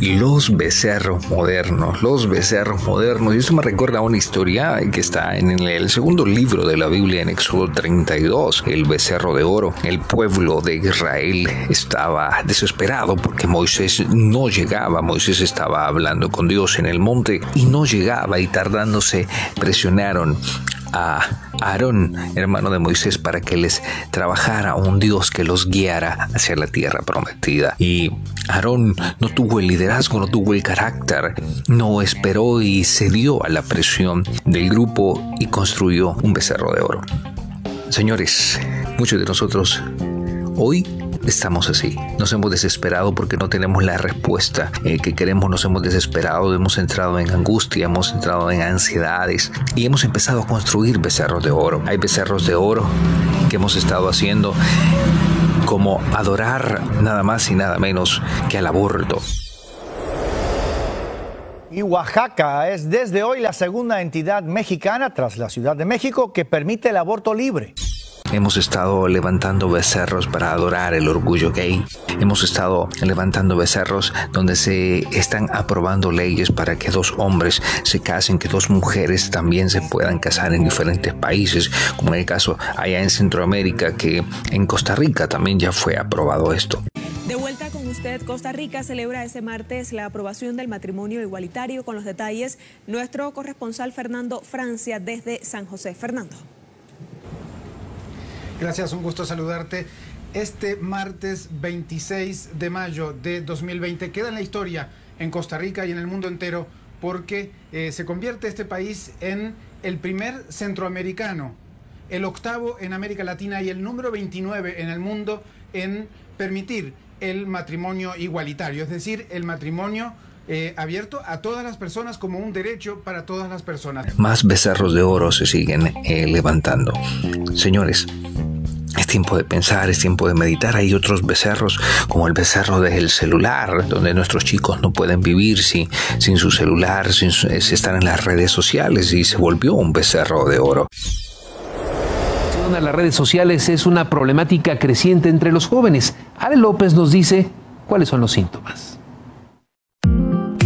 Los becerros modernos, los becerros modernos. Y esto me recuerda a una historia que está en el segundo libro de la Biblia en Éxodo 32, el becerro de oro. El pueblo de Israel estaba desesperado porque Moisés no llegaba. Moisés estaba hablando con Dios en el monte y no llegaba y tardándose presionaron a Aarón, hermano de Moisés, para que les trabajara un Dios que los guiara hacia la tierra prometida. Y Aarón no tuvo el liderazgo, no tuvo el carácter, no esperó y cedió a la presión del grupo y construyó un becerro de oro. Señores, muchos de nosotros hoy estamos así. Nos hemos desesperado porque no tenemos la respuesta eh, que queremos, nos hemos desesperado, hemos entrado en angustia, hemos entrado en ansiedades y hemos empezado a construir becerros de oro. Hay becerros de oro que hemos estado haciendo como adorar nada más y nada menos que al aborto. Y Oaxaca es desde hoy la segunda entidad mexicana tras la Ciudad de México que permite el aborto libre. Hemos estado levantando becerros para adorar el orgullo gay. Hemos estado levantando becerros donde se están aprobando leyes para que dos hombres se casen, que dos mujeres también se puedan casar en diferentes países, como en el caso allá en Centroamérica, que en Costa Rica también ya fue aprobado esto. De vuelta con usted, Costa Rica celebra ese martes la aprobación del matrimonio igualitario con los detalles. Nuestro corresponsal Fernando Francia desde San José. Fernando. Gracias, un gusto saludarte. Este martes 26 de mayo de 2020 queda en la historia en Costa Rica y en el mundo entero porque eh, se convierte este país en el primer centroamericano, el octavo en América Latina y el número 29 en el mundo en permitir el matrimonio igualitario, es decir, el matrimonio eh, abierto a todas las personas como un derecho para todas las personas. Más becerros de oro se siguen eh, levantando. Señores, es tiempo de pensar, es tiempo de meditar. Hay otros becerros, como el becerro del celular, donde nuestros chicos no pueden vivir sin, sin su celular, sin, estar en las redes sociales y se volvió un becerro de oro. De las redes sociales es una problemática creciente entre los jóvenes. Ale López nos dice cuáles son los síntomas.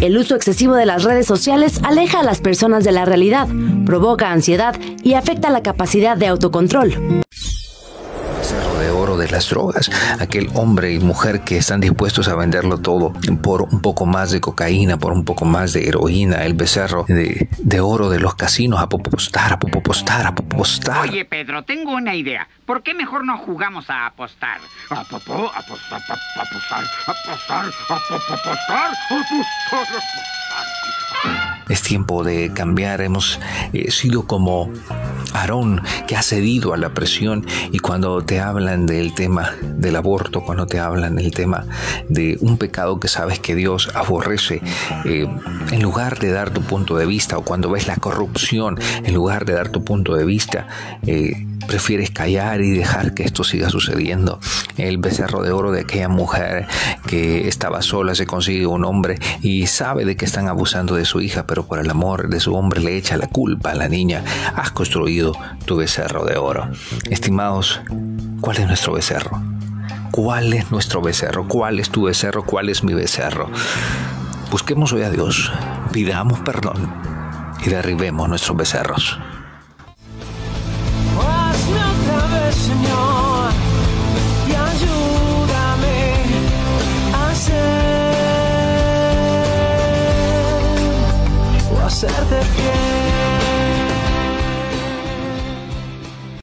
El uso excesivo de las redes sociales aleja a las personas de la realidad, provoca ansiedad y afecta la capacidad de autocontrol de las drogas, aquel hombre y mujer que están dispuestos a venderlo todo por un poco más de cocaína, por un poco más de heroína, el becerro de, de oro de los casinos, a popostar, a popostar, a popostar. Oye, Pedro, tengo una idea. ¿Por qué mejor no jugamos a apostar? A popó, apostar, apostar, apostar, apostar, apostar, apostar. Es tiempo de cambiar. Hemos eh, sido como Aarón que ha cedido a la presión y cuando te hablan del tema del aborto, cuando te hablan del tema de un pecado que sabes que Dios aborrece, eh, en lugar de dar tu punto de vista o cuando ves la corrupción, en lugar de dar tu punto de vista, eh, prefieres callar y dejar que esto siga sucediendo. El becerro de oro de aquella mujer que estaba sola se consigue un hombre y sabe de que están abusando de su hija, pero por el amor de su hombre le echa la culpa a la niña. Has construido tu becerro de oro. Estimados, ¿cuál es nuestro becerro? ¿Cuál es nuestro becerro? ¿Cuál es tu becerro? ¿Cuál es mi becerro? Busquemos hoy a Dios, pidamos perdón y derribemos nuestros becerros.